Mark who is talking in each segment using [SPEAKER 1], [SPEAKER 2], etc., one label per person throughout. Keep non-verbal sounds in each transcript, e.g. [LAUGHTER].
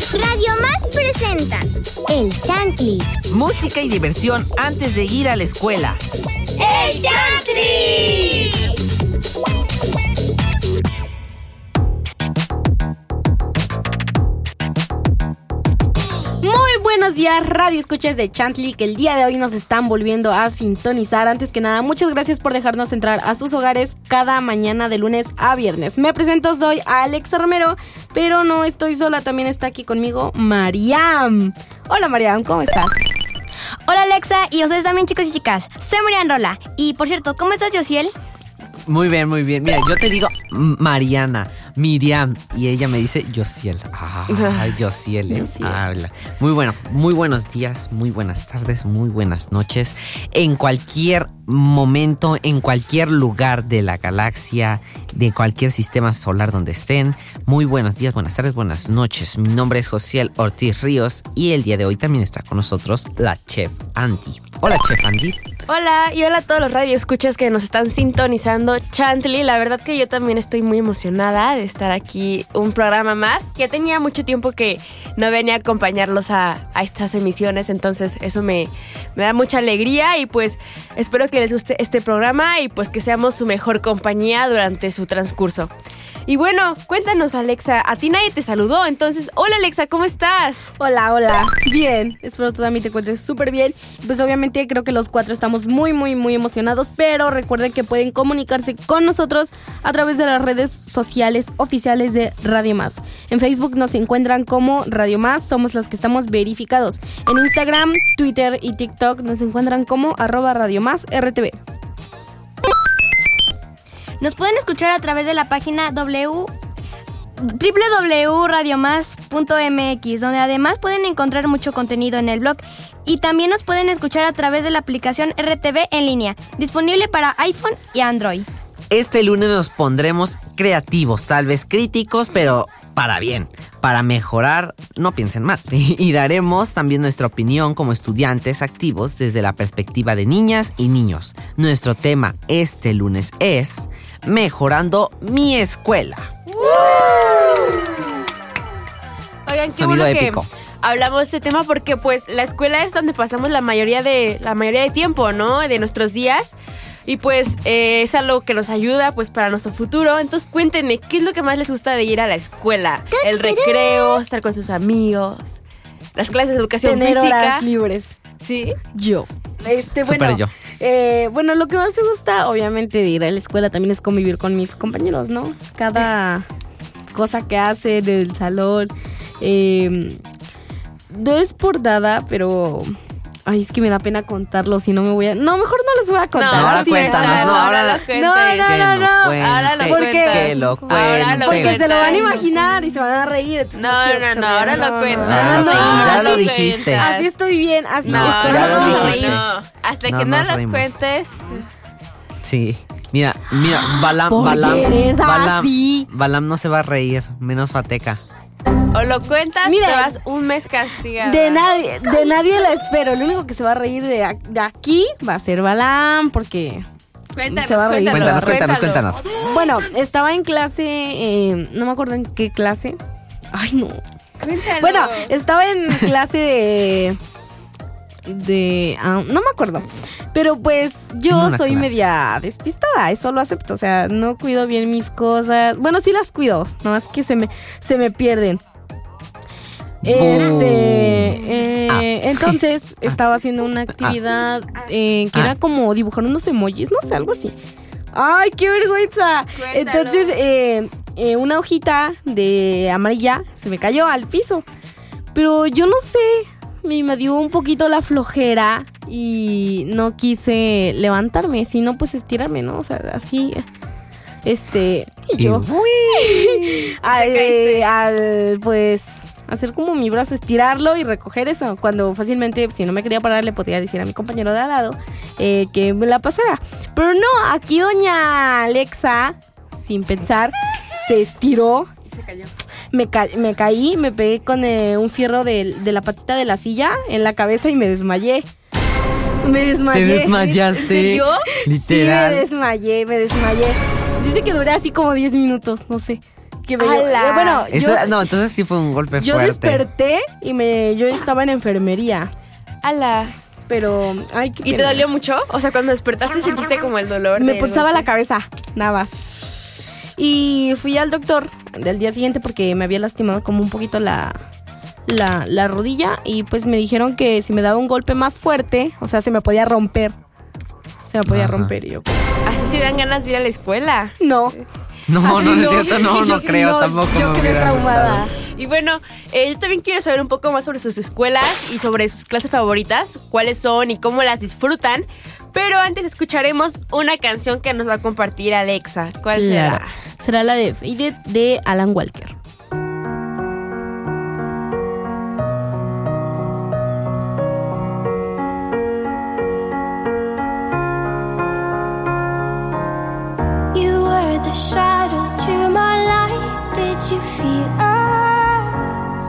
[SPEAKER 1] Radio Más presenta El Chantli.
[SPEAKER 2] Música y diversión antes de ir a la escuela.
[SPEAKER 1] ¡El Chantli!
[SPEAKER 3] Buenos días, Radio Escuchas de Chantley, que el día de hoy nos están volviendo a sintonizar. Antes que nada, muchas gracias por dejarnos entrar a sus hogares cada mañana de lunes a viernes. Me presento, soy Alexa Romero, pero no estoy sola, también está aquí conmigo Mariam. Hola Mariam, ¿cómo estás?
[SPEAKER 4] Hola Alexa y ustedes también chicos y chicas. Soy Marian Rola. Y por cierto, ¿cómo estás, Josiel?
[SPEAKER 2] Muy bien, muy bien. Mira, yo te digo Mariana, Miriam, y ella me dice Yosiel. [LAUGHS] Ay, Yosiel, ¿eh? Habla. Muy bueno, muy buenos días, muy buenas tardes, muy buenas noches. En cualquier momento, en cualquier lugar de la galaxia, de cualquier sistema solar donde estén. Muy buenos días, buenas tardes, buenas noches. Mi nombre es Josiel Ortiz Ríos y el día de hoy también está con nosotros la chef Andy. Hola, chef Andy.
[SPEAKER 5] Hola y hola a todos los radioescuchas que nos están sintonizando Chantley. La verdad que yo también estoy muy emocionada de estar aquí un programa más. Ya tenía mucho tiempo que no venía a acompañarlos a, a estas emisiones, entonces eso me, me da mucha alegría y pues espero que les guste este programa y pues que seamos su mejor compañía durante su transcurso. Y bueno, cuéntanos Alexa, a ti nadie te saludó, entonces hola Alexa, ¿cómo estás?
[SPEAKER 3] Hola, hola. Bien, espero tú también te encuentres súper bien. Pues obviamente creo que los cuatro estamos muy, muy, muy emocionados, pero recuerden que pueden comunicarse con nosotros a través de las redes sociales oficiales de Radio Más. En Facebook nos encuentran como Radio Más, somos los que estamos verificados. En Instagram, Twitter y TikTok nos encuentran como arroba Radio Más RTV.
[SPEAKER 4] Nos pueden escuchar a través de la página w www.radiomás.mx, donde además pueden encontrar mucho contenido en el blog. Y también nos pueden escuchar a través de la aplicación RTV en línea, disponible para iPhone y Android.
[SPEAKER 2] Este lunes nos pondremos creativos, tal vez críticos, pero para bien, para mejorar, no piensen mal. [LAUGHS] Y daremos también nuestra opinión como estudiantes activos desde la perspectiva de niñas y niños. Nuestro tema este lunes es Mejorando mi escuela.
[SPEAKER 5] Oigan, qué
[SPEAKER 2] Sonido
[SPEAKER 5] bueno
[SPEAKER 2] épico.
[SPEAKER 5] que hablamos de este tema porque pues la escuela es donde pasamos la mayoría de la mayoría de tiempo, ¿no? De nuestros días. Y pues eh, es algo que nos ayuda pues para nuestro futuro. Entonces cuéntenme, ¿qué es lo que más les gusta de ir a la escuela? El recreo, estar con sus amigos, las clases de educación
[SPEAKER 3] Tener
[SPEAKER 5] física.
[SPEAKER 3] horas libres.
[SPEAKER 5] Sí.
[SPEAKER 3] Yo. Este,
[SPEAKER 2] Súper
[SPEAKER 3] bueno,
[SPEAKER 2] yo.
[SPEAKER 3] eh, bueno, lo que más me gusta, obviamente, de ir a la escuela también es convivir con mis compañeros, ¿no? Cada cosa que hace del salón. eh, no es por nada, pero. Ay, es que me da pena contarlo, si no me voy a. No, mejor no les voy a contar.
[SPEAKER 2] No, ahora
[SPEAKER 3] sí,
[SPEAKER 2] cuéntanos,
[SPEAKER 3] mejor.
[SPEAKER 2] no, ahora
[SPEAKER 5] lo
[SPEAKER 2] la-.
[SPEAKER 3] No, no, no, no.
[SPEAKER 5] Ahora lo
[SPEAKER 3] Porque-
[SPEAKER 2] Que lo.
[SPEAKER 3] Porque se lo van a imaginar y se van a reír.
[SPEAKER 5] No, no, no, ahora lo
[SPEAKER 3] No, no, no, no,
[SPEAKER 2] ya lo dijiste.
[SPEAKER 3] Así estoy bien, así
[SPEAKER 5] No,
[SPEAKER 3] estoy
[SPEAKER 2] ya lo
[SPEAKER 5] no,
[SPEAKER 2] dijiste.
[SPEAKER 5] no. Hasta
[SPEAKER 2] No
[SPEAKER 5] que no lo cuentes.
[SPEAKER 2] Sí. Mira, mira, Balam,
[SPEAKER 3] ¿Por qué
[SPEAKER 2] Balam, Balam? Balam no se va a reír, menos Fateca.
[SPEAKER 5] O lo cuentas,
[SPEAKER 3] Mira,
[SPEAKER 5] te vas un mes castigada.
[SPEAKER 3] De nadie, de nadie la espero. El único que se va a reír de, aquí va a ser Balam, porque.
[SPEAKER 5] Cuéntanos,
[SPEAKER 3] Se va a reír.
[SPEAKER 5] cuéntanos,
[SPEAKER 2] Cuéntanos, cuéntanos, cuéntanos.
[SPEAKER 3] Bueno, estaba en clase, eh, no me acuerdo en qué clase. Ay, no.
[SPEAKER 5] Cuéntalo.
[SPEAKER 3] Bueno, estaba en clase de. De. ah, no me acuerdo. Pero pues yo
[SPEAKER 2] una
[SPEAKER 3] soy
[SPEAKER 2] clase.
[SPEAKER 3] media despistada, eso lo acepto. O sea, no cuido bien mis cosas. Bueno, sí las cuido, no es que se me, se me pierden. Este. eh,
[SPEAKER 2] Ah.
[SPEAKER 3] Entonces [LAUGHS] estaba haciendo una actividad eh, que
[SPEAKER 2] Ah.
[SPEAKER 3] era como dibujar unos emojis, no sé, algo así. ¡Ay, qué vergüenza!
[SPEAKER 5] Cuéntalo.
[SPEAKER 3] Entonces, eh, eh, una hojita de amarilla se me cayó al piso. Pero yo no sé, me, me dio un poquito la flojera y no quise levantarme, sino pues estirarme, ¿no? O sea, así. Este. Y
[SPEAKER 2] Y
[SPEAKER 3] yo. [LAUGHS] al,
[SPEAKER 5] caíste.
[SPEAKER 3] al, pues hacer como mi brazo, estirarlo y recoger eso. Cuando fácilmente, si no me quería parar, le podía decir a mi compañero de al lado eh, que me la pasara. Pero no, aquí doña Alexa, sin pensar, se estiró.
[SPEAKER 5] Se cayó.
[SPEAKER 3] Me, ca- me caí, me pegué con eh, un fierro de, de la patita de la silla en la cabeza y me desmayé. Me desmayé.
[SPEAKER 2] ¿Te desmayaste?
[SPEAKER 5] ¿En serio?
[SPEAKER 3] Sí, me
[SPEAKER 2] Literal.
[SPEAKER 3] desmayé, me desmayé. Dice que duré así como 10 minutos, no sé. que me eh, bueno,
[SPEAKER 2] Eso-
[SPEAKER 3] yo,
[SPEAKER 2] no, entonces sí fue un golpe
[SPEAKER 3] yo
[SPEAKER 2] fuerte.
[SPEAKER 3] desperté y me yo estaba en enfermería,
[SPEAKER 5] ¡Hala!
[SPEAKER 3] pero ay, qué
[SPEAKER 5] ¿Y te dolió mucho? O sea, cuando despertaste sentiste como el dolor.
[SPEAKER 3] Me pulsaba la cabeza, nada más. Y fui al doctor del día siguiente porque me había lastimado como un poquito la, la, la rodilla y pues me dijeron que si me daba un golpe más fuerte, o sea, se me podía romper. Se me podía
[SPEAKER 2] Ajá.
[SPEAKER 3] romper y yo.
[SPEAKER 5] Así se dan ganas de ir a la escuela.
[SPEAKER 3] No.
[SPEAKER 2] No,
[SPEAKER 3] Así
[SPEAKER 2] no, no es cierto, no,
[SPEAKER 3] Yo-
[SPEAKER 2] no creo, tampoco
[SPEAKER 3] Yo
[SPEAKER 2] me
[SPEAKER 3] quedé traumada.
[SPEAKER 5] Y bueno, eh, yo también quiero saber un poco más sobre sus escuelas y sobre sus clases favoritas, cuáles son y cómo las disfrutan. Pero antes escucharemos una canción que nos va a compartir Alexa. ¿Cuál
[SPEAKER 3] Claro.
[SPEAKER 5] será?
[SPEAKER 3] Será la de Faded de Alan Walker.
[SPEAKER 6] You were the shadow to my light. Did you feel us?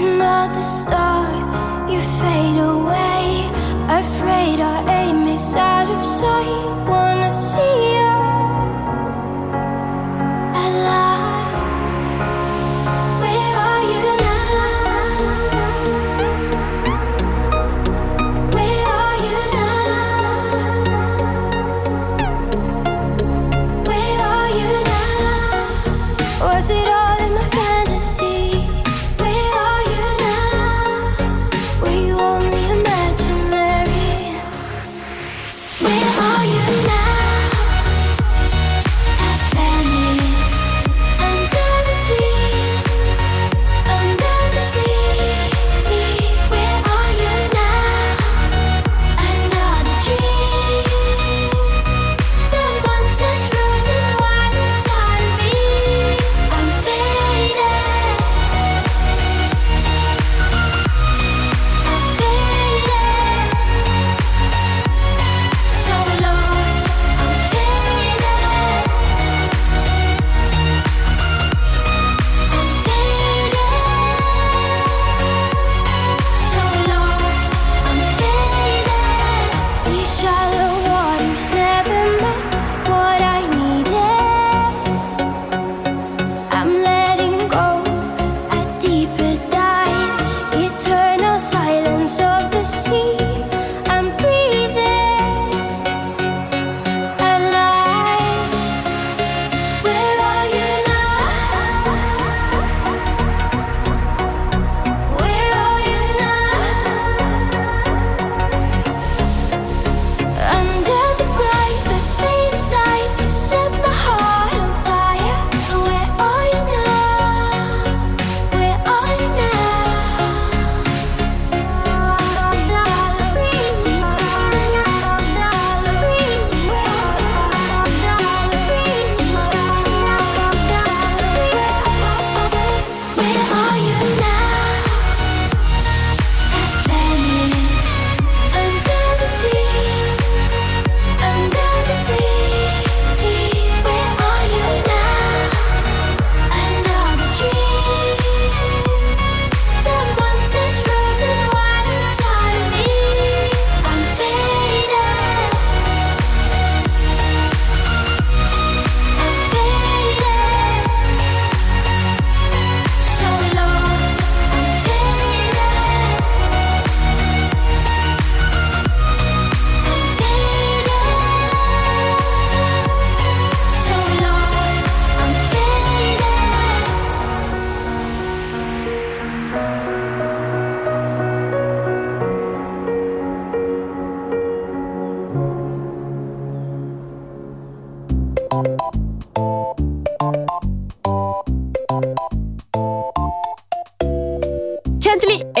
[SPEAKER 6] Another star, you fade away. Our aim is out of sight. Wanna see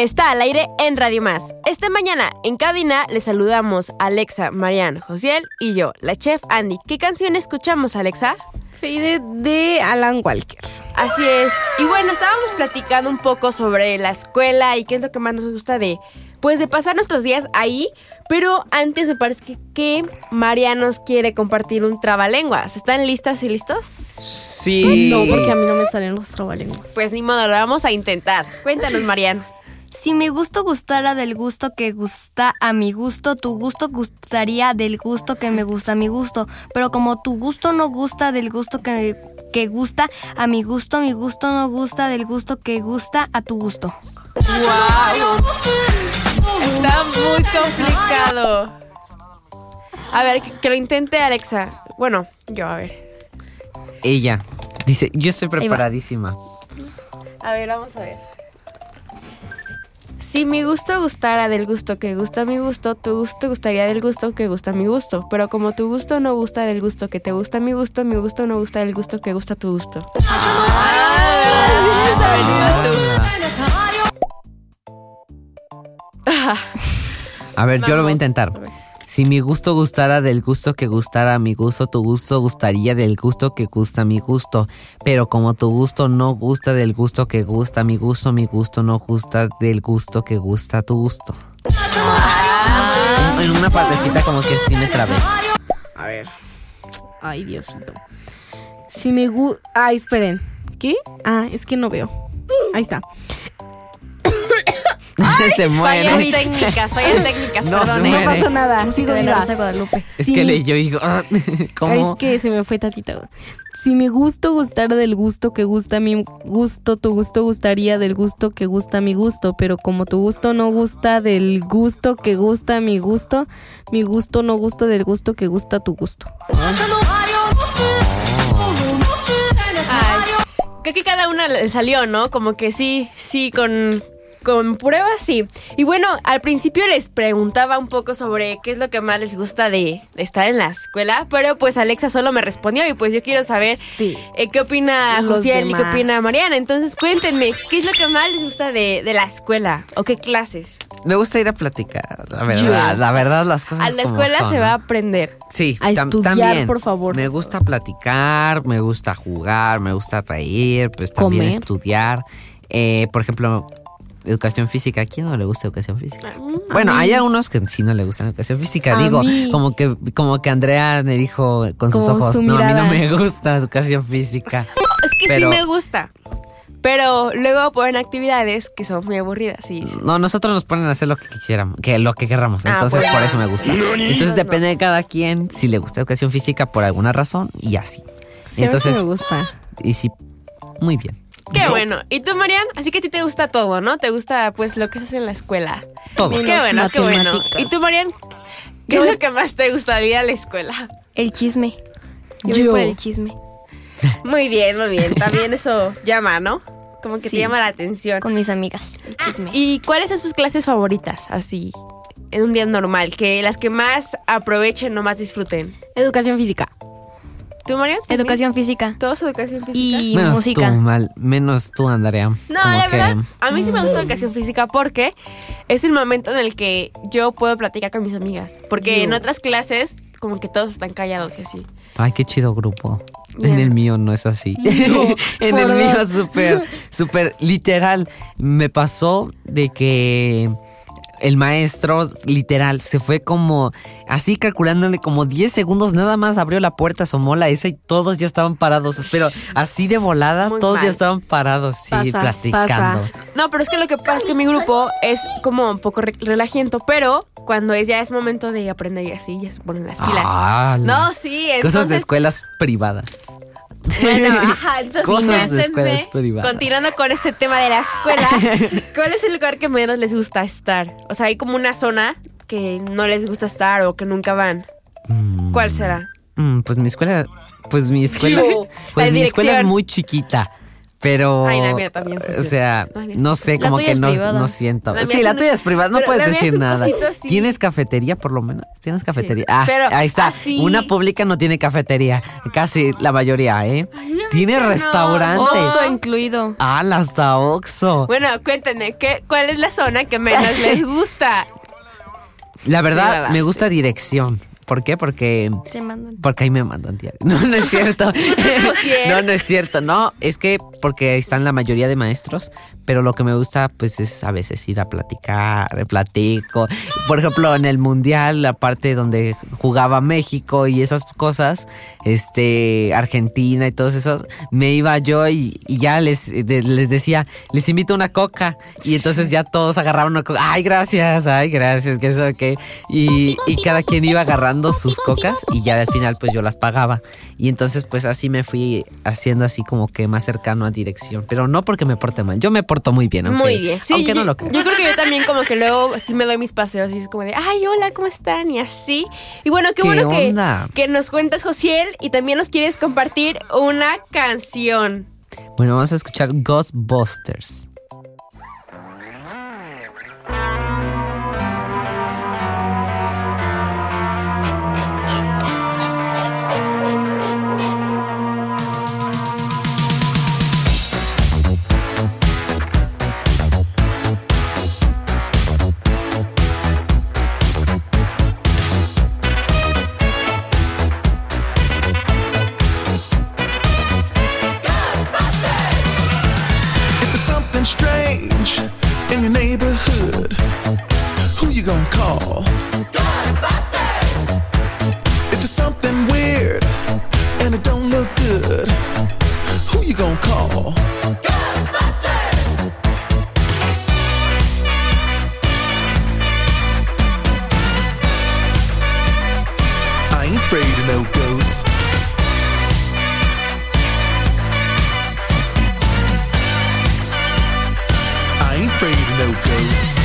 [SPEAKER 5] está al aire en Radio Más. Esta mañana en cabina le saludamos a Alexa, Marianne, Josiel y yo, la chef Andy. ¿Qué canción escuchamos, Alexa?
[SPEAKER 3] Faded de Alan Walker.
[SPEAKER 5] Así es. Y bueno, estábamos platicando un poco sobre la escuela y qué es lo que más nos gusta de, pues, de pasar nuestros días ahí. Pero antes me parece que, que María nos quiere compartir un trabalenguas. ¿Están listas y listos?
[SPEAKER 2] Sí.
[SPEAKER 3] No, porque a mí no me salen los trabalenguas.
[SPEAKER 5] Pues ni modo, lo vamos a intentar. Cuéntanos, Marian.
[SPEAKER 4] Si mi gusto gustara del gusto que gusta a mi gusto, tu gusto gustaría del gusto que me gusta a mi gusto. Pero como tu gusto no gusta del gusto que que gusta a mi gusto, mi gusto no gusta del gusto que gusta a tu gusto.
[SPEAKER 5] ¡Wow! Está muy complicado. A ver, que, que lo intente Alexa. Bueno, yo, a ver.
[SPEAKER 2] Ella dice, yo estoy preparadísima.
[SPEAKER 5] A ver, vamos a ver. Si mi gusto gustara del gusto que gusta mi gusto, tu gusto gustaría del gusto que gusta mi gusto. Pero como tu gusto no gusta del gusto que te gusta mi gusto, mi gusto no gusta del gusto que gusta tu gusto.
[SPEAKER 2] A ver, yo lo voy a intentar. Si mi gusto gustara del gusto que gustara mi gusto, tu gusto gustaría del gusto que gusta mi gusto. Pero como tu gusto no gusta del gusto que gusta mi gusto, mi gusto no gusta del gusto que gusta tu gusto. En una partecita como que sí me trabé.
[SPEAKER 3] A ver. Ay, Diosito. Si me gusta. Ay, esperen. ¿Qué? Ah, es que no veo. Ahí está. [LAUGHS]
[SPEAKER 2] se muere.
[SPEAKER 5] Fallas técnicas, fallas [LAUGHS] técnicas,
[SPEAKER 2] No, se
[SPEAKER 5] perdón.
[SPEAKER 2] muere.
[SPEAKER 3] No pasa nada. Sigo
[SPEAKER 4] Música de la. Rosa de Guadalupe.
[SPEAKER 2] Es
[SPEAKER 3] Sí.
[SPEAKER 2] que le, yo digo, ah, [LAUGHS] ¿cómo?
[SPEAKER 3] Es que se me fue tatita. Si mi gusto gustara del gusto que gusta mi gusto, tu gusto gustaría del gusto que gusta mi gusto. Pero como tu gusto no gusta del gusto que gusta mi gusto, mi gusto no gusta del gusto que gusta tu gusto.
[SPEAKER 5] Ay, creo que cada una le salió, ¿no? Como que sí, sí, con, con pruebas sí. Y bueno, al principio les preguntaba un poco sobre qué es lo que más les gusta de, de estar en la escuela, pero pues Alexa solo me respondió y pues yo quiero saber
[SPEAKER 3] Sí.
[SPEAKER 5] eh, qué opina Josiel y qué opina Mariana. Entonces cuéntenme, ¿qué es lo que más les gusta de, de la escuela? ¿O qué clases?
[SPEAKER 2] Me gusta ir a platicar, la verdad, la verdad las cosas
[SPEAKER 5] A la
[SPEAKER 2] como
[SPEAKER 5] escuela
[SPEAKER 2] son,
[SPEAKER 5] se va a aprender.
[SPEAKER 2] Sí,
[SPEAKER 3] A
[SPEAKER 2] tam-
[SPEAKER 3] estudiar,
[SPEAKER 2] también.
[SPEAKER 3] por favor.
[SPEAKER 2] Me gusta platicar, me gusta jugar, me gusta reír, pues también
[SPEAKER 3] Comer.
[SPEAKER 2] estudiar. Eh, por ejemplo, educación física. ¿A quién no le gusta educación física? Bueno, hay algunos que sí no le gustan educación física.
[SPEAKER 3] A
[SPEAKER 2] Digo,
[SPEAKER 3] mí.
[SPEAKER 2] como que como que Andrea me dijo con sus ojos,
[SPEAKER 3] su
[SPEAKER 2] no, a mí no
[SPEAKER 3] mirada".
[SPEAKER 2] me gusta educación física. [LAUGHS]
[SPEAKER 5] Es que
[SPEAKER 2] Pero-
[SPEAKER 5] sí me gusta. Pero luego ponen actividades que son muy aburridas y
[SPEAKER 2] No, nosotros nos ponen a hacer lo que quisiéramos, que lo que querramos.
[SPEAKER 5] Ah,
[SPEAKER 2] Entonces, por eso me gusta. Entonces, depende de cada quien si le gusta educación física por alguna razón y así.
[SPEAKER 3] Sí, a mí sí
[SPEAKER 2] Entonces,
[SPEAKER 3] me gusta.
[SPEAKER 2] y sí, muy bien.
[SPEAKER 5] Qué bueno. ¿Y tú, Marian? Así que a ti te gusta todo, ¿no? Te gusta, pues, lo que haces en la escuela.
[SPEAKER 2] Todo.
[SPEAKER 5] Qué bueno, qué bueno. ¿Y tú, Marian? ¿Qué
[SPEAKER 4] Yo-
[SPEAKER 5] es lo que más te gusta de ir a la escuela?
[SPEAKER 4] El chisme. Yo, voy por el chisme.
[SPEAKER 5] Muy bien, muy bien. También eso [LAUGHS] llama, ¿no? Como que te llama la atención.
[SPEAKER 4] Con mis amigas. El chisme.
[SPEAKER 5] ¿Y cuáles son sus clases favoritas, así, en un día normal? Que las que más aprovechen o más disfruten.
[SPEAKER 3] Educación física.
[SPEAKER 5] ¿Tú, también?
[SPEAKER 4] Educación física.
[SPEAKER 5] ¿Todos educación física?
[SPEAKER 4] Y
[SPEAKER 2] menos
[SPEAKER 4] música.
[SPEAKER 2] tú, mal, menos tú, Andrea.
[SPEAKER 5] No,
[SPEAKER 2] Como
[SPEAKER 5] la
[SPEAKER 2] que-
[SPEAKER 5] verdad, a mí sí me gusta educación física porque es el momento en el que yo puedo platicar con mis amigas. Porque en otras clases, como que todos están callados y así.
[SPEAKER 2] Ay, qué chido grupo. En el mío no es así. [LAUGHS] en el mío súper, súper literal. Me pasó de que el maestro literal se fue como así calculándole como 10 segundos nada más abrió la puerta, asomó la esa y todos ya estaban parados. Pero así de volada,
[SPEAKER 5] Muy
[SPEAKER 2] todos
[SPEAKER 5] mal.
[SPEAKER 2] ya estaban parados, sí,
[SPEAKER 3] Pasa,
[SPEAKER 2] platicando.
[SPEAKER 3] pasa.
[SPEAKER 5] No, pero es que lo que pasa es que mi grupo es como un poco re- relajiento, pero cuando es, ya es momento de aprender y así, ya se ponen las pilas.
[SPEAKER 2] Ah,
[SPEAKER 5] no, sí, entonces...
[SPEAKER 2] Cosas de escuelas privadas.
[SPEAKER 5] Bueno, [LAUGHS] ajá, entonces
[SPEAKER 2] Cosas de
[SPEAKER 5] cuéntenme,
[SPEAKER 2] escuelas privadas.
[SPEAKER 5] continuando con este tema de la escuela, [LAUGHS] ¿cuál es el lugar que menos les gusta estar? O sea, hay como una zona que no les gusta estar o que nunca van. ¿Cuál será?
[SPEAKER 2] Mm, pues mi escuela, pues mi escuela, [LAUGHS] pues
[SPEAKER 5] la
[SPEAKER 2] mi escuela es muy chiquita. Pero,
[SPEAKER 5] Ay, la mía también,
[SPEAKER 2] o sea, no sé, como que no, no siento. Sí, la tuya es privada, no puedes decir nada. ¿Tienes cafetería por lo menos? ¿Tienes cafetería? Ah,
[SPEAKER 5] pero
[SPEAKER 2] ahí está.
[SPEAKER 5] así-
[SPEAKER 2] Una pública no tiene cafetería, casi la mayoría, ¿eh? Tiene restaurante.
[SPEAKER 4] Oxo incluido.
[SPEAKER 2] Ah, hasta Oxxo.
[SPEAKER 5] Bueno, cuéntenme, ¿qué, ¿cuál es la zona que menos les [LAUGHS] gusta?
[SPEAKER 2] La verdad,
[SPEAKER 5] verdad,
[SPEAKER 2] me
[SPEAKER 5] sí.
[SPEAKER 2] gusta dirección. ¿Por qué? Porque
[SPEAKER 4] Te mandan.
[SPEAKER 2] Porque ahí me mandan diario. [LAUGHS] No, no es cierto. [LAUGHS] [LAUGHS] no, no es cierto. No, es que porque están la mayoría de maestros, pero lo que me gusta pues es a veces ir a platicar, platico. Por ejemplo, en el mundial, la parte donde jugaba México y esas cosas, este, Argentina y todos esos, me iba yo y, y ya les, de- les decía, les invito una coca. Y entonces ya todos agarraban una coca. Ay, gracias, ay, gracias, que eso, que. Y, y cada quien iba agarrando sus cocas y ya al final pues yo las pagaba. Y entonces pues así me fui haciendo así como que más cercano a dirección. Pero no porque me porte mal, yo me porto muy bien. Aunque,
[SPEAKER 5] Muy bien. Sí,
[SPEAKER 2] aunque no
[SPEAKER 5] yo,
[SPEAKER 2] lo crean.
[SPEAKER 5] Yo creo que yo también como que luego sí me doy mis paseos y es como de, ay, hola, ¿cómo están? Y así. Y bueno, qué,
[SPEAKER 2] ¿Qué
[SPEAKER 5] bueno que, que nos cuentas, Josiel, y también nos quieres compartir una canción.
[SPEAKER 2] Bueno, vamos a escuchar Ghostbusters.
[SPEAKER 7] Afraid of no ghosts. I ain't afraid of no ghosts.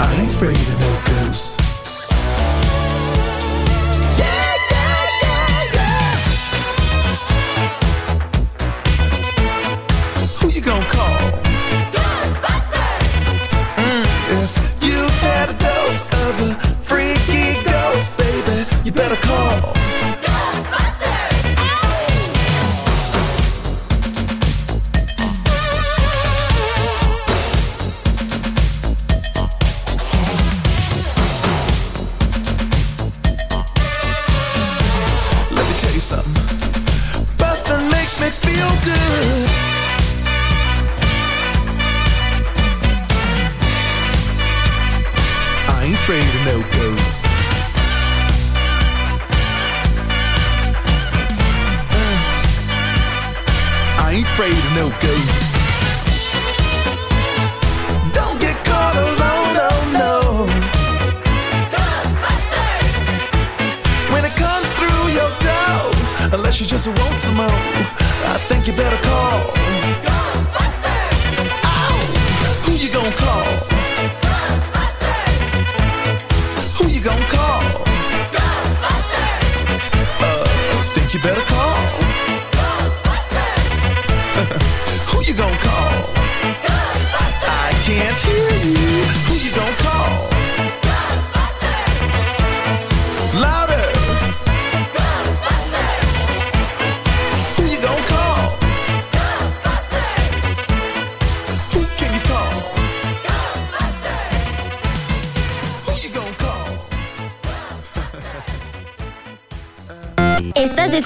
[SPEAKER 7] I ain't afraid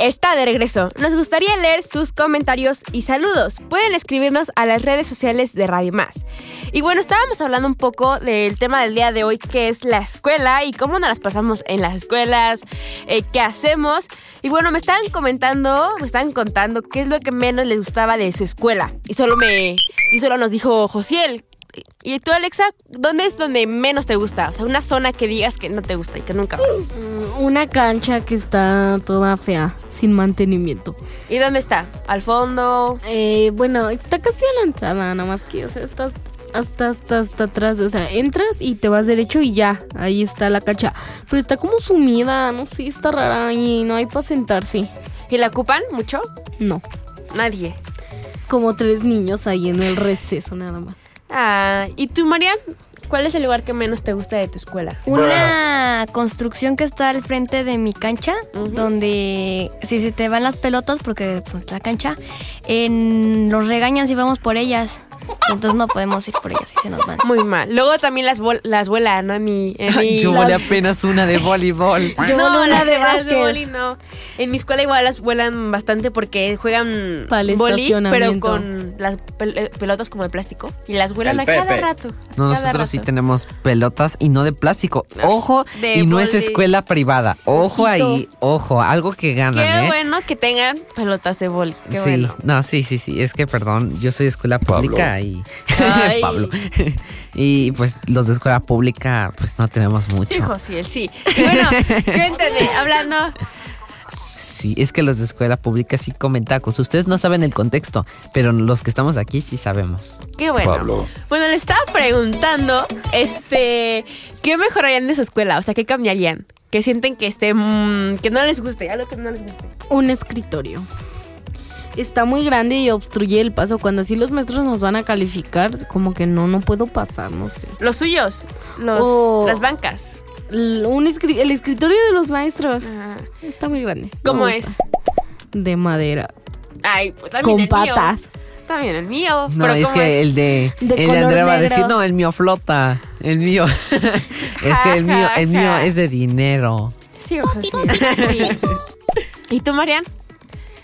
[SPEAKER 5] Está de regreso. Nos gustaría leer sus comentarios y saludos. Pueden escribirnos a las redes sociales de Radio Más. Y bueno, estábamos hablando un poco del tema del día de hoy, que es la escuela y cómo nos las pasamos en las escuelas, eh, qué hacemos. Y bueno, me estaban comentando, me estaban contando qué es lo que menos les gustaba de su escuela. Y solo me, y solo nos dijo Josiel. Y tú, Alexa, ¿dónde es donde menos te gusta? O sea, una zona que digas que no te gusta y que nunca vas.
[SPEAKER 3] Una cancha que está toda fea, sin mantenimiento.
[SPEAKER 5] ¿Y dónde está? ¿Al fondo?
[SPEAKER 3] Eh, bueno, está casi a la entrada, nada más que, o sea, estás hasta, hasta, hasta atrás. O sea, entras y te vas derecho y ya, ahí está la cancha. Pero está como sumida, no sé, está rara y no hay para sentarse.
[SPEAKER 5] ¿Y la ocupan mucho?
[SPEAKER 3] No,
[SPEAKER 5] Nadie.
[SPEAKER 3] como tres niños ahí en el receso nada más.
[SPEAKER 5] Ah, ¿y tú, Marian? ¿Cuál es el lugar que menos te gusta de tu escuela?
[SPEAKER 4] Una construcción que está al frente de mi cancha, donde si se te van las pelotas, porque pues, la cancha, en, nos regañan si vamos por ellas. Entonces no podemos ir por ellas y se nos van.
[SPEAKER 5] Muy mal. Luego también las, vol- las vuelan, ¿no? En mi, en mi-
[SPEAKER 2] Yo volé apenas una de voleibol. [LAUGHS]
[SPEAKER 3] Yo
[SPEAKER 5] no,
[SPEAKER 3] volé una de básquet.
[SPEAKER 5] boli no. En mi escuela igual las vuelan bastante porque juegan boli, pero con las pel- eh, pelotas como de plástico. Y las vuelan
[SPEAKER 8] El
[SPEAKER 5] a cada rato.
[SPEAKER 2] No,
[SPEAKER 5] cada
[SPEAKER 2] nosotros sí tenemos pelotas y no de plástico. Ojo,
[SPEAKER 5] De
[SPEAKER 2] y no es escuela privada. Ojo
[SPEAKER 3] Ojito.
[SPEAKER 2] ahí, ojo, algo que ganan,
[SPEAKER 5] Qué
[SPEAKER 2] ¿eh?
[SPEAKER 5] bueno que tengan pelotas de boli. Qué
[SPEAKER 2] sí,
[SPEAKER 5] bueno.
[SPEAKER 2] no, sí, sí, sí. Es que, perdón, yo soy de escuela pública y.
[SPEAKER 5] Ay. [LAUGHS]
[SPEAKER 2] Pablo. y pues los de escuela pública, pues no tenemos mucho.
[SPEAKER 5] Sí, Josiel, sí. Y bueno, cuéntame, hablando.
[SPEAKER 2] Sí, es que los de escuela pública sí comen tacos. Ustedes no saben el contexto, pero los que estamos aquí sí sabemos.
[SPEAKER 5] Qué bueno.
[SPEAKER 8] Pablo.
[SPEAKER 5] Bueno, le estaba preguntando, este, ¿qué mejorarían de su escuela? O sea, ¿qué cambiarían? Que sienten que esté, mm, que no les guste, algo que no les guste.
[SPEAKER 3] Un escritorio. Está muy grande y obstruye el paso. Cuando así los maestros nos van a calificar, como que no, no puedo pasar, no sé.
[SPEAKER 5] Los suyos, los,
[SPEAKER 3] Oh.
[SPEAKER 5] las bancas.
[SPEAKER 3] Un escri- el escritorio de los maestros
[SPEAKER 5] Ah,
[SPEAKER 3] está muy grande.
[SPEAKER 5] ¿Cómo es?
[SPEAKER 3] De madera.
[SPEAKER 5] Ay, pues también
[SPEAKER 3] Con
[SPEAKER 5] el
[SPEAKER 3] patas.
[SPEAKER 5] mío. También el mío.
[SPEAKER 2] No,
[SPEAKER 5] pero
[SPEAKER 2] es
[SPEAKER 5] ¿cómo
[SPEAKER 2] que el de,
[SPEAKER 3] De
[SPEAKER 2] el de
[SPEAKER 3] color
[SPEAKER 2] Andrea va a decir, no, el mío flota. El mío. [LAUGHS] es que el mío, el mío es de dinero.
[SPEAKER 5] Sí, José, sí. [LAUGHS] ¿Y tú, Marian?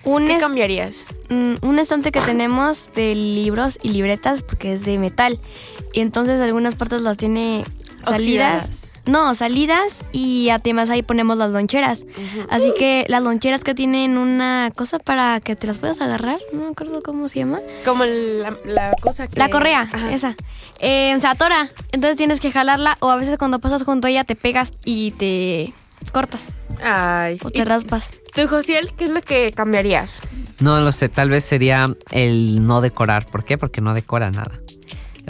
[SPEAKER 4] Un,
[SPEAKER 5] ¿Qué cambiarías?
[SPEAKER 4] mm, un estante que tenemos de libros y libretas, porque es de metal. Y entonces algunas partes las tiene salidas.
[SPEAKER 5] Oxidadas.
[SPEAKER 4] No, salidas y además ahí ponemos las loncheras. Así que las loncheras que tienen una cosa para que te las puedas agarrar, no me acuerdo cómo se llama.
[SPEAKER 5] Como la, la cosa que...
[SPEAKER 4] La correa,
[SPEAKER 5] Ajá.
[SPEAKER 4] esa. Eh, se atora. Entonces tienes que jalarla o a veces cuando pasas junto a ella te pegas y te cortas
[SPEAKER 5] Ay.
[SPEAKER 4] o
[SPEAKER 5] ¿Y
[SPEAKER 4] te raspas.
[SPEAKER 5] tú, Josiel, qué es lo que cambiarías?
[SPEAKER 2] No lo sé, tal vez sería el no decorar. ¿Por qué? Porque no decora nada.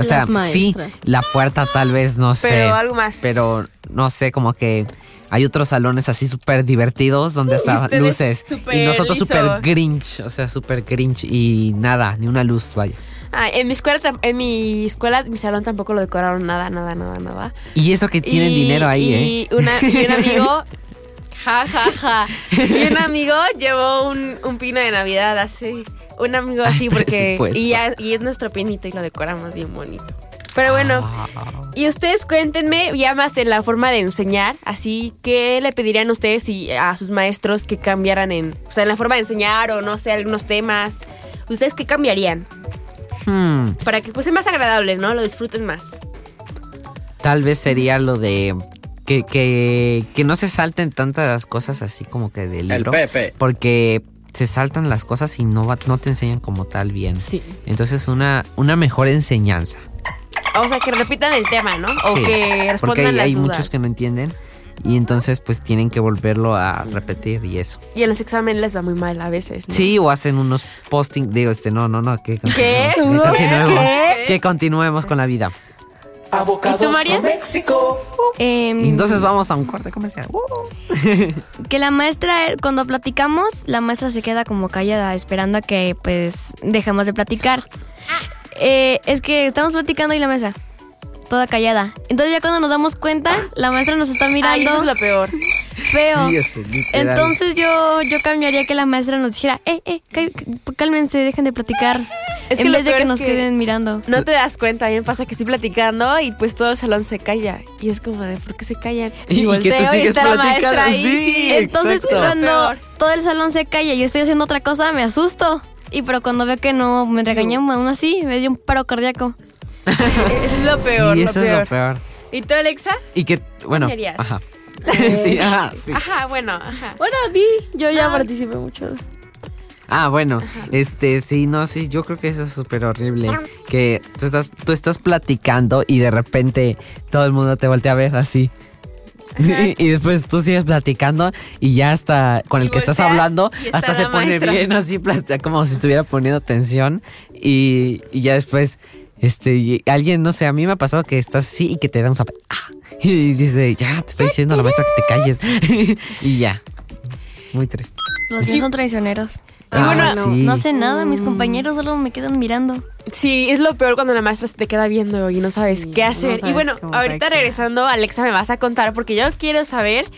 [SPEAKER 2] O
[SPEAKER 3] Las
[SPEAKER 2] sea, sí, la puerta tal vez, no sé.
[SPEAKER 5] Pero algo más.
[SPEAKER 2] Pero no sé, como que hay otros salones así súper divertidos donde hasta
[SPEAKER 5] ustedes
[SPEAKER 2] luces. Y nosotros súper grinch, o sea, súper grinch y nada, ni una luz, vaya.
[SPEAKER 5] Ah, en mi escuela, en mi escuela, mi salón tampoco lo decoraron nada, nada, nada, nada.
[SPEAKER 2] Y eso que tienen
[SPEAKER 5] Y-
[SPEAKER 2] dinero ahí,
[SPEAKER 5] y
[SPEAKER 2] ¿eh?
[SPEAKER 5] Una, y un amigo, [LAUGHS] ja, ja, ja. Y un amigo llevó un, un pino de Navidad así. Un amigo así [LAUGHS] porque...
[SPEAKER 2] presupuesto.
[SPEAKER 5] Y, ya, y es nuestro pinito y lo decoramos bien bonito. Pero bueno,
[SPEAKER 2] Ah.
[SPEAKER 5] y ustedes cuéntenme ya más en la forma de enseñar, así que le pedirían ustedes y a sus maestros que cambiaran en, o sea, en la forma de enseñar o no sé, algunos temas. ¿Ustedes qué cambiarían?
[SPEAKER 2] Hmm,
[SPEAKER 5] Para que pues sea más agradable, ¿no? Lo disfruten más.
[SPEAKER 2] tal vez sería lo de que, que, que no se salten tantas cosas así como que del
[SPEAKER 8] El
[SPEAKER 2] libro.
[SPEAKER 8] Pepe.
[SPEAKER 2] Porque se saltan las cosas y no, va- no te enseñan como tal bien.
[SPEAKER 3] Sí.
[SPEAKER 2] Entonces una, una mejor enseñanza.
[SPEAKER 5] O sea, que repitan el tema, ¿no? O
[SPEAKER 2] Sí,
[SPEAKER 5] que respondan
[SPEAKER 2] porque hay,
[SPEAKER 5] las
[SPEAKER 2] hay
[SPEAKER 5] dudas.
[SPEAKER 2] muchos que no entienden y entonces pues tienen que volverlo a repetir y eso.
[SPEAKER 5] Y en los exámenes les va muy mal a veces, ¿no?
[SPEAKER 2] Sí, o hacen unos posting, digo, este, no, no, no, que
[SPEAKER 5] ¿Qué?
[SPEAKER 2] continuemos, que continuemos,
[SPEAKER 5] ¿Qué?
[SPEAKER 2] que continuemos con la vida.
[SPEAKER 8] Avocados
[SPEAKER 5] ¿Y tú, María?
[SPEAKER 8] México.
[SPEAKER 4] Em,
[SPEAKER 2] Y entonces vamos a un corte comercial. Uh. [LAUGHS]
[SPEAKER 4] que la maestra, cuando platicamos, la maestra se queda como callada esperando a que pues dejemos de platicar. Eh, es que estamos platicando y la maestra toda callada. Entonces ya cuando nos damos cuenta, la maestra nos está
[SPEAKER 5] Ay,
[SPEAKER 4] mirando
[SPEAKER 5] eso es lo peor.
[SPEAKER 4] feo.
[SPEAKER 2] Sí, eso, literal.
[SPEAKER 4] Entonces yo, yo cambiaría que la maestra nos dijera, eh, eh, cá- cálmense, dejen de platicar.
[SPEAKER 5] Es que
[SPEAKER 4] en
[SPEAKER 5] lo
[SPEAKER 4] vez de que nos
[SPEAKER 5] que-
[SPEAKER 4] queden mirando.
[SPEAKER 5] No te das cuenta, a mí me pasa que estoy platicando y pues todo el salón se calla. Y es como de, ¿por qué se callan?
[SPEAKER 2] Y que tú
[SPEAKER 5] volteo y está la
[SPEAKER 2] platicando,
[SPEAKER 5] maestra ahí.
[SPEAKER 2] sí.
[SPEAKER 5] sí.
[SPEAKER 4] Entonces
[SPEAKER 2] exacto.
[SPEAKER 4] cuando todo el salón se calla y yo estoy haciendo otra cosa, me asusto. Y pero cuando veo que no me regañan aún así, me dio un paro cardíaco.
[SPEAKER 5] Es lo peor,
[SPEAKER 2] sí,
[SPEAKER 5] lo
[SPEAKER 2] eso
[SPEAKER 5] peor.
[SPEAKER 2] es lo peor.
[SPEAKER 5] ¿Y tú, Alexa?
[SPEAKER 2] Y que, bueno, ajá. [LAUGHS] sí, ajá, sí.
[SPEAKER 5] Ajá, bueno, ajá.
[SPEAKER 3] Bueno, di, yo ya
[SPEAKER 5] Ah.
[SPEAKER 3] participé mucho.
[SPEAKER 2] Ah, bueno, este, sí, no, sí, yo creo que eso es súper horrible. Que tú estás, tú estás platicando y de repente todo el mundo te voltea a ver así. [LAUGHS] Y, después tú sigues platicando y ya hasta con el
[SPEAKER 5] Y
[SPEAKER 2] que estás hablando, hasta se pone
[SPEAKER 5] maestra.
[SPEAKER 2] bien así, como si estuviera poniendo atención. Y, y ya después, este, y alguien, no sé, a mí me ha pasado que estás así y que te da un zap. ¡Ah! [LAUGHS] Y dice, ya, te está diciendo la maestra que te calles. [LAUGHS] y ya. Muy triste.
[SPEAKER 4] Los niños son traicioneros.
[SPEAKER 2] Ah,
[SPEAKER 5] bueno,
[SPEAKER 4] no,
[SPEAKER 2] sí.
[SPEAKER 4] no sé nada, mis compañeros solo me quedan mirando.
[SPEAKER 5] Sí, es lo peor cuando la maestra se te queda viendo y no sabes
[SPEAKER 3] Sí,
[SPEAKER 5] qué
[SPEAKER 3] no
[SPEAKER 5] hacer. y bueno, ahorita
[SPEAKER 3] reaccionar.
[SPEAKER 5] regresando, Alexa, me vas a contar porque yo quiero saber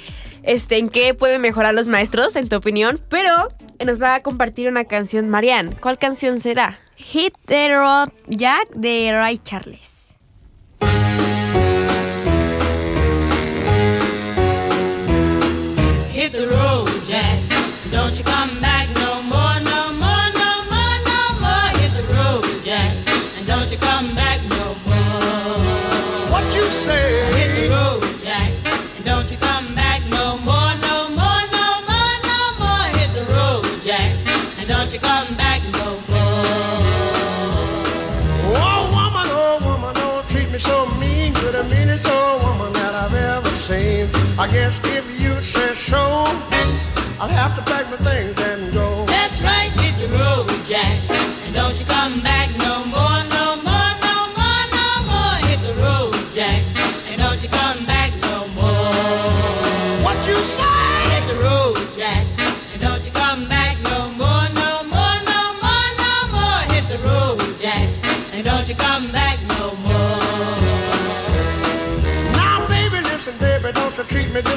[SPEAKER 5] este, en qué pueden mejorar los maestros, en tu opinión, pero nos va a compartir una canción Marianne. ¿Cuál canción será?
[SPEAKER 4] Hit the Road Jack de Ray Charles.
[SPEAKER 8] Guess if you say so, I'll have to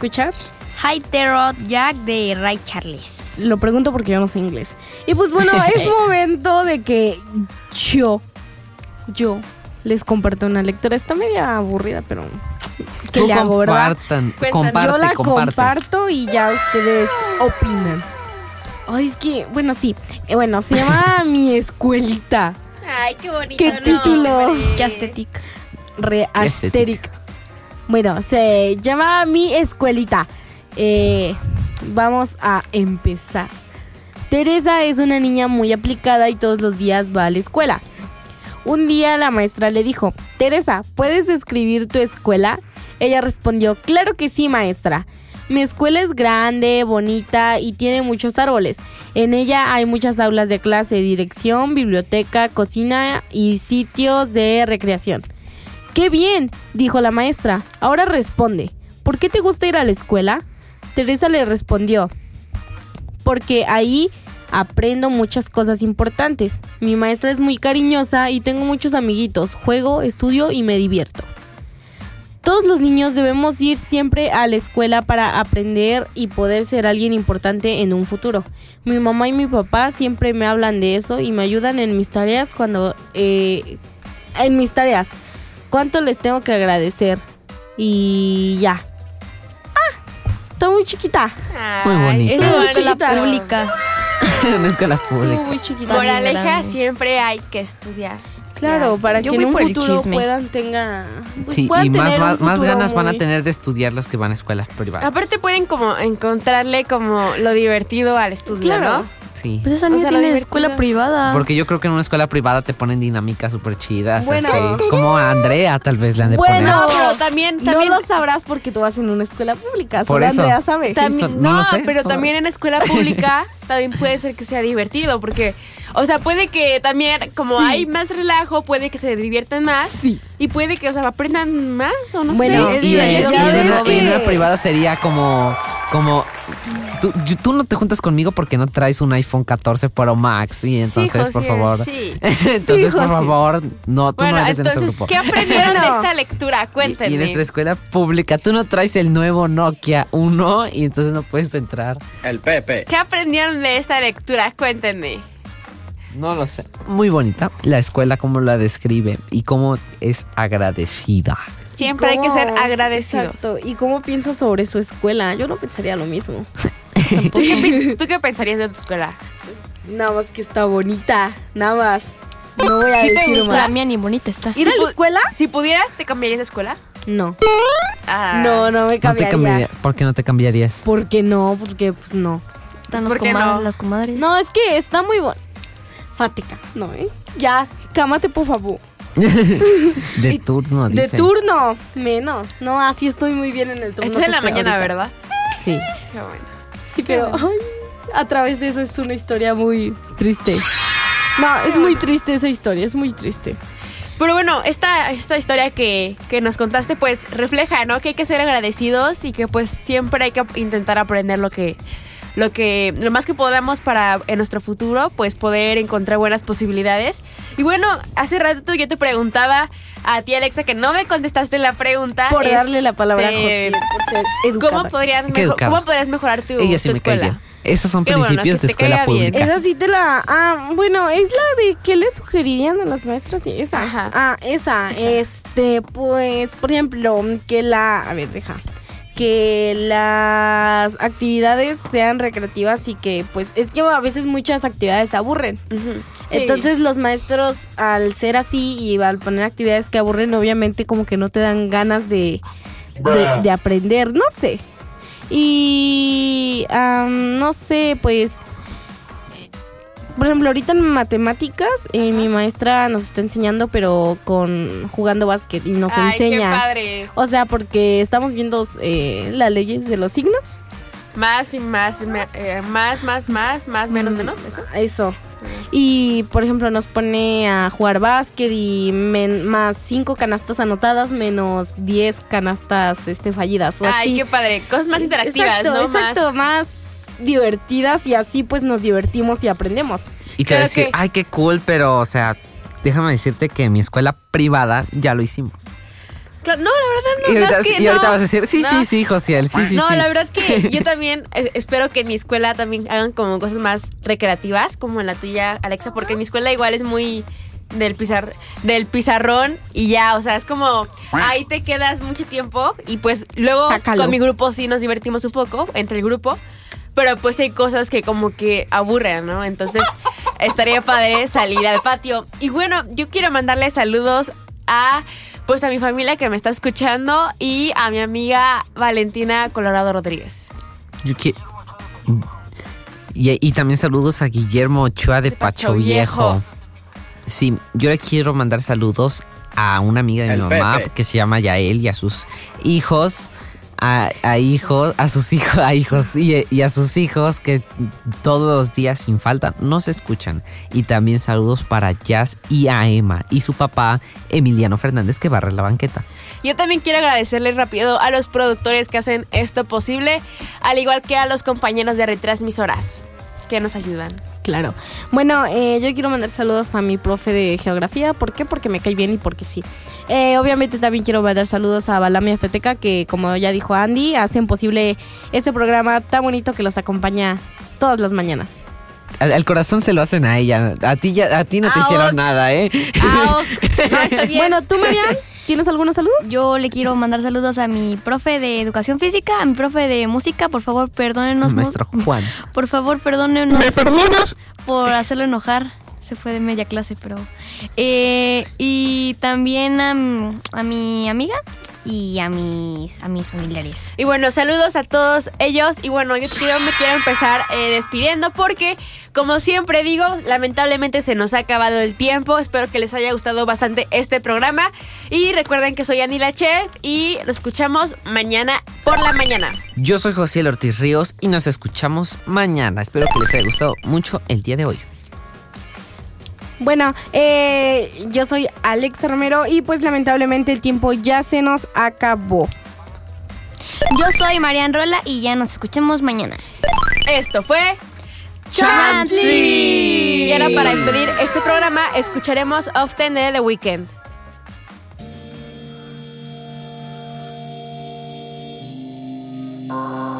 [SPEAKER 3] escuchar?
[SPEAKER 4] The Road Jack de Ray Charles.
[SPEAKER 3] Lo pregunto porque yo no sé inglés. Y pues bueno, [LAUGHS] es momento de que yo, yo les comparto una lectura. Está media aburrida, pero ¿qué
[SPEAKER 2] Tú
[SPEAKER 3] le hago, verdad?
[SPEAKER 2] comparte,
[SPEAKER 3] yo la
[SPEAKER 2] comparte.
[SPEAKER 3] comparto y ya ustedes opinan. Ay, es que, bueno, sí. Eh, bueno, se llama [LAUGHS] Mi Escuelita.
[SPEAKER 5] Ay, qué bonito.
[SPEAKER 3] ¿Qué título?
[SPEAKER 4] Qué estétic.
[SPEAKER 3] Re asteric. Bueno, se llama Mi Escuelita. Eh, vamos a empezar. Teresa es una niña muy aplicada y todos los días va a la escuela. Un día la maestra le dijo, Teresa, ¿puedes escribir tu escuela? Ella respondió, claro que sí, maestra. Mi escuela es grande, bonita y tiene muchos árboles. En ella hay muchas aulas de clase, dirección, biblioteca, cocina y sitios de recreación. ¡Qué bien! dijo la maestra. Ahora responde, ¿por qué te gusta ir a la escuela? Teresa le respondió, porque ahí aprendo muchas cosas importantes. Mi maestra es muy cariñosa y tengo muchos amiguitos. Juego, estudio y me divierto. Todos los niños debemos ir siempre a la escuela para aprender y poder ser alguien importante en un futuro. Mi mamá y mi papá siempre me hablan de eso y me ayudan en mis tareas cuando... eh, en mis tareas. ¿Cuánto les tengo que agradecer? Y ya. Ah, está muy chiquita.
[SPEAKER 2] Muy bonito.
[SPEAKER 4] Es [LAUGHS] escuela
[SPEAKER 3] bonita.
[SPEAKER 4] pública.
[SPEAKER 2] una escuela pública.
[SPEAKER 3] muy chiquita.
[SPEAKER 5] Moraleja,
[SPEAKER 4] grande.
[SPEAKER 5] siempre hay que estudiar.
[SPEAKER 3] Claro, para
[SPEAKER 4] Yo
[SPEAKER 3] que en un futuro
[SPEAKER 4] chisme.
[SPEAKER 3] puedan tenga pues,
[SPEAKER 2] Sí,
[SPEAKER 3] puedan
[SPEAKER 2] y más,
[SPEAKER 3] tener un
[SPEAKER 2] más, más ganas van a tener de estudiar los que van a escuelas privadas.
[SPEAKER 5] Aparte pueden como encontrarle como lo divertido al estudio,
[SPEAKER 3] Claro.
[SPEAKER 5] ¿no?
[SPEAKER 2] Sí.
[SPEAKER 4] Pues esa
[SPEAKER 5] O
[SPEAKER 4] niña
[SPEAKER 5] sea, lo
[SPEAKER 4] tiene escuela privada.
[SPEAKER 2] Porque yo creo que en una escuela privada te ponen dinámicas súper chidas.
[SPEAKER 3] Bueno.
[SPEAKER 2] así. Como a Andrea tal vez le han de
[SPEAKER 3] Bueno,
[SPEAKER 5] No,
[SPEAKER 2] poner.
[SPEAKER 5] pero también, también,
[SPEAKER 3] no lo sabrás porque tú vas en una escuela pública.
[SPEAKER 2] Por
[SPEAKER 3] Solo
[SPEAKER 2] eso.
[SPEAKER 3] Andrea sabe.
[SPEAKER 5] también-
[SPEAKER 2] no
[SPEAKER 5] no,
[SPEAKER 2] lo sé.
[SPEAKER 5] pero también en escuela pública [LAUGHS] también puede ser que sea divertido porque, o sea, puede que también como
[SPEAKER 3] Sí.
[SPEAKER 5] hay más relajo, puede que se diviertan más
[SPEAKER 3] Sí.
[SPEAKER 5] y puede que, o sea, aprendan más o no
[SPEAKER 3] Bueno,
[SPEAKER 5] sé.
[SPEAKER 4] es
[SPEAKER 2] y,
[SPEAKER 4] divertido
[SPEAKER 2] y en una, en [LAUGHS] privada sería como como tú, tú no te juntas conmigo porque no traes un iPhone 14 Pro Max y entonces
[SPEAKER 5] Sí,
[SPEAKER 2] por favor
[SPEAKER 5] sí.
[SPEAKER 2] entonces por [LAUGHS] favor no tú
[SPEAKER 5] Bueno,
[SPEAKER 2] no eres de nuestro
[SPEAKER 5] entonces,
[SPEAKER 2] grupo
[SPEAKER 5] ¿qué aprendieron de esta [LAUGHS] lectura?
[SPEAKER 2] y,
[SPEAKER 5] Cuéntenme.
[SPEAKER 2] y en nuestra escuela pública tú no traes el nuevo Nokia 1 y entonces no puedes entrar
[SPEAKER 9] El Pepe.
[SPEAKER 5] ¿Qué aprendieron de esta lectura? Cuéntenme.
[SPEAKER 2] no lo sé muy bonita la escuela como la describe y cómo es agradecida
[SPEAKER 5] Siempre hay que ser agradecidos.
[SPEAKER 3] Exacto. ¿Y cómo piensas sobre su escuela? Yo no pensaría lo mismo. [LAUGHS]
[SPEAKER 5] ¿Tú qué, pi- tú qué pensarías de tu escuela?
[SPEAKER 3] Nada más que está bonita. Nada más. No voy a
[SPEAKER 5] ¿Sí te
[SPEAKER 3] decir?
[SPEAKER 4] La mía ni bonita está.
[SPEAKER 3] ¿Ir a la escuela?
[SPEAKER 5] Si pudieras, ¿te cambiarías de escuela?
[SPEAKER 3] No.
[SPEAKER 5] Ah.
[SPEAKER 3] No, no me
[SPEAKER 2] no te
[SPEAKER 3] cambiaría.
[SPEAKER 2] cambiaría ¿por qué no te cambiarías?
[SPEAKER 3] ¿Por qué no? Porque pues no.
[SPEAKER 4] Están los
[SPEAKER 5] ¿Por qué
[SPEAKER 4] comadres,
[SPEAKER 5] no?
[SPEAKER 4] las comadres.
[SPEAKER 3] No, es que está muy bueno. Fática, ¿no? ¿eh? Ya, cámate por favor. [LAUGHS]
[SPEAKER 2] de turno
[SPEAKER 3] De
[SPEAKER 2] dice.
[SPEAKER 3] turno, menos. No, así estoy muy bien en el turno.
[SPEAKER 5] Es en la mañana,
[SPEAKER 3] ahorita.
[SPEAKER 5] ¿verdad?
[SPEAKER 3] Sí.
[SPEAKER 5] Qué bueno.
[SPEAKER 3] Sí, pero ay, a través de eso es una historia muy triste. No, es muy triste esa historia, es muy triste.
[SPEAKER 5] Pero bueno, esta, esta historia que, que nos contaste, pues refleja, ¿no? Que hay que ser agradecidos y que pues siempre hay que intentar aprender lo que, lo que, lo más que podamos para en nuestro futuro, pues poder encontrar buenas posibilidades. Y bueno, hace rato yo te preguntaba a ti, Alexa, que no me contestaste la pregunta.
[SPEAKER 3] Por
[SPEAKER 5] este,
[SPEAKER 3] darle la palabra a José, por ser educada.
[SPEAKER 5] ¿Cómo podrías,
[SPEAKER 2] Qué
[SPEAKER 5] mejo-
[SPEAKER 2] educada.
[SPEAKER 5] ¿Cómo podrías mejorar tu,
[SPEAKER 2] Ella sí
[SPEAKER 5] tu
[SPEAKER 2] me cae
[SPEAKER 5] escuela?
[SPEAKER 2] bien. Esos son
[SPEAKER 5] Qué bueno,
[SPEAKER 2] principios
[SPEAKER 5] que
[SPEAKER 2] de escuela
[SPEAKER 5] bien.
[SPEAKER 2] pública.
[SPEAKER 3] Esa sí te la. Ah, bueno, es la de qué le sugerirían a las maestras y esa.
[SPEAKER 5] Ajá.
[SPEAKER 3] Ah, esa. Este, pues, por ejemplo, que la. A ver, deja. Que las actividades sean recreativas y que, pues, es que a veces muchas actividades aburren.
[SPEAKER 5] Sí.
[SPEAKER 3] Entonces los maestros al ser así y al poner actividades que aburren, obviamente como que no te dan ganas de, de, de aprender, no sé. Y no sé, pues, por ejemplo, ahorita en matemáticas, eh, mi maestra nos está enseñando, pero con jugando básquet y nos
[SPEAKER 5] Ay, qué
[SPEAKER 3] enseña.
[SPEAKER 5] padre.
[SPEAKER 3] O sea, porque estamos viendo eh, las leyes de los signos.
[SPEAKER 5] Más y más, me- eh, más, más, más, más, menos,
[SPEAKER 3] Mm,
[SPEAKER 5] menos, eso.
[SPEAKER 3] Eso. Y por ejemplo nos pone a jugar básquet y men- más cinco canastas anotadas menos 10 canastas este, fallidas o
[SPEAKER 5] Ay,
[SPEAKER 3] así.
[SPEAKER 5] qué padre. Cosas más interactivas,
[SPEAKER 3] exacto,
[SPEAKER 5] ¿no?
[SPEAKER 3] Exacto, más... divertidas y así pues nos divertimos y aprendemos.
[SPEAKER 2] Y te
[SPEAKER 5] Creo
[SPEAKER 2] decir,
[SPEAKER 5] que-
[SPEAKER 2] ay, qué cool, pero, o sea, déjame decirte que en mi escuela privada ya lo hicimos.
[SPEAKER 5] Claro, no, la verdad no.
[SPEAKER 2] y
[SPEAKER 5] no,
[SPEAKER 2] ahorita,
[SPEAKER 5] es que
[SPEAKER 2] y ahorita
[SPEAKER 5] no.
[SPEAKER 2] vas a decir, sí,
[SPEAKER 5] No.
[SPEAKER 2] sí, sí, Josiel, sí, sí,
[SPEAKER 5] no,
[SPEAKER 2] sí.
[SPEAKER 5] la verdad que [LAUGHS] yo también eh, espero que en mi escuela también hagan como cosas más recreativas, como en la tuya, Alexa, porque en mi escuela igual es muy del pizar del pizarrón y ya, o sea, es como ahí te quedas mucho tiempo y pues luego
[SPEAKER 3] Sácalo.
[SPEAKER 5] con mi grupo sí nos divertimos un poco entre el grupo, pero pues hay cosas que como que aburren, ¿no? Entonces [LAUGHS] estaría padre salir al patio. Y bueno, yo quiero mandarle saludos a pues a mi familia que me está escuchando y a mi amiga Valentina Colorado Rodríguez.
[SPEAKER 2] Yo y, y también saludos a Guillermo Ochoa de,
[SPEAKER 5] De
[SPEAKER 2] Pacho,
[SPEAKER 5] Pacho
[SPEAKER 2] Viejo.
[SPEAKER 5] Viejo.
[SPEAKER 2] Sí, yo le quiero mandar saludos a una amiga de
[SPEAKER 9] El
[SPEAKER 2] mi mamá
[SPEAKER 9] Pepe.
[SPEAKER 2] que se llama Yael y a sus hijos. A, hijos, a sus hijos, a hijos y, y a sus hijos que todos los días sin falta nos escuchan. Y también saludos para Jazz y a Emma y su papá Emiliano Fernández que barre la banqueta.
[SPEAKER 5] Yo también quiero agradecerles rápido a los productores que hacen esto posible, al igual que a los compañeros de retransmisoras que nos ayudan.
[SPEAKER 3] Claro. Bueno, eh, yo quiero mandar saludos a mi profe de geografía. ¿Por qué? Porque me cae bien y porque sí. Eh, obviamente también quiero mandar saludos a Balamia Feteca, que como ya dijo Andy, hacen posible este programa tan bonito que los acompaña todas las mañanas.
[SPEAKER 2] Al, al corazón se lo hacen a ella. A ti, ya, a ti no te
[SPEAKER 5] Ah,
[SPEAKER 2] hicieron
[SPEAKER 5] ok.
[SPEAKER 2] nada, ¿eh?
[SPEAKER 5] Ah, ok. No. [LAUGHS]
[SPEAKER 3] Bueno, tú, Marian, ¿tienes algunos saludos?
[SPEAKER 4] Yo le quiero mandar saludos a mi profe de educación física, a mi profe de música. Por favor, perdónenos.
[SPEAKER 2] Maestro Juan. [LAUGHS]
[SPEAKER 4] Por favor, perdónenos. ¿Me perdonas? Por hacerlo enojar. Se fue de media clase, pero. Eh, y también a, mi amiga y a mis, a mis familiares.
[SPEAKER 5] Y bueno, saludos a todos ellos. Y bueno, yo quiero, me quiero empezar eh, despidiendo porque, como siempre digo, lamentablemente se nos ha acabado el tiempo. Espero que les haya gustado bastante este programa. Y recuerden que soy Anila Chef y lo escuchamos mañana por la mañana.
[SPEAKER 2] Yo soy José Ortiz Ríos y nos escuchamos mañana. Espero que les haya gustado mucho el día de hoy.
[SPEAKER 3] Bueno, eh, yo soy Alex Romero y pues lamentablemente el tiempo ya se nos acabó.
[SPEAKER 4] Yo soy Marian Rola y ya nos escuchamos mañana.
[SPEAKER 5] Esto fue
[SPEAKER 4] Chantley.
[SPEAKER 5] Y ahora para despedir este programa escucharemos Often de The Weeknd.
[SPEAKER 9] Ooh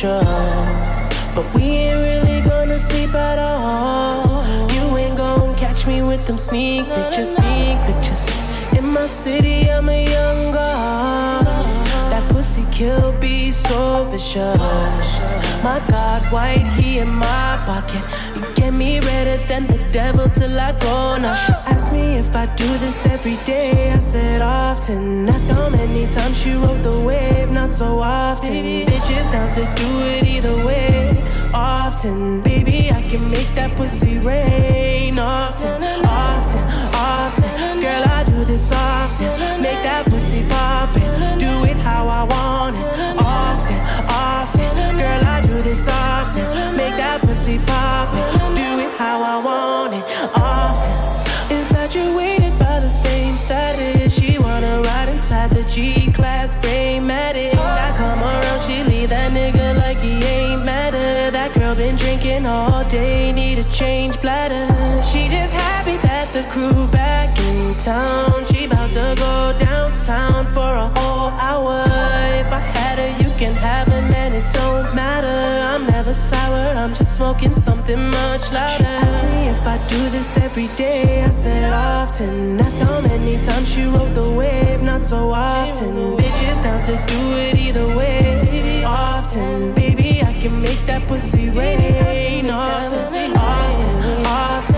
[SPEAKER 9] But we ain't really gonna sleep at all. You ain't gonna catch me with them sneak pictures, sneak pictures. In my city, I'm a young girl. That pussy kill be so vicious. My God, white he in my pocket. You get me redder than the devil till I go. Now she asked me if I do this every day. I said often. Asked how many times she rode the wave. Not so often. Bitches down to do it either way. Often, baby, I can make that pussy rain. Often, often. Change bladder. She just happy that the crew back in town. She about to go downtown for a whole hour. Smoking something much louder. She asked me if I do this every day. I said often. Asked how many times she rode the wave. Not so often. Bitches down to do it either way. Often, baby, I can make that pussy rain. Often, often, often. Girl,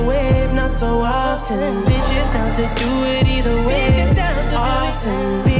[SPEAKER 9] often. Bitches down to do it either way. Often,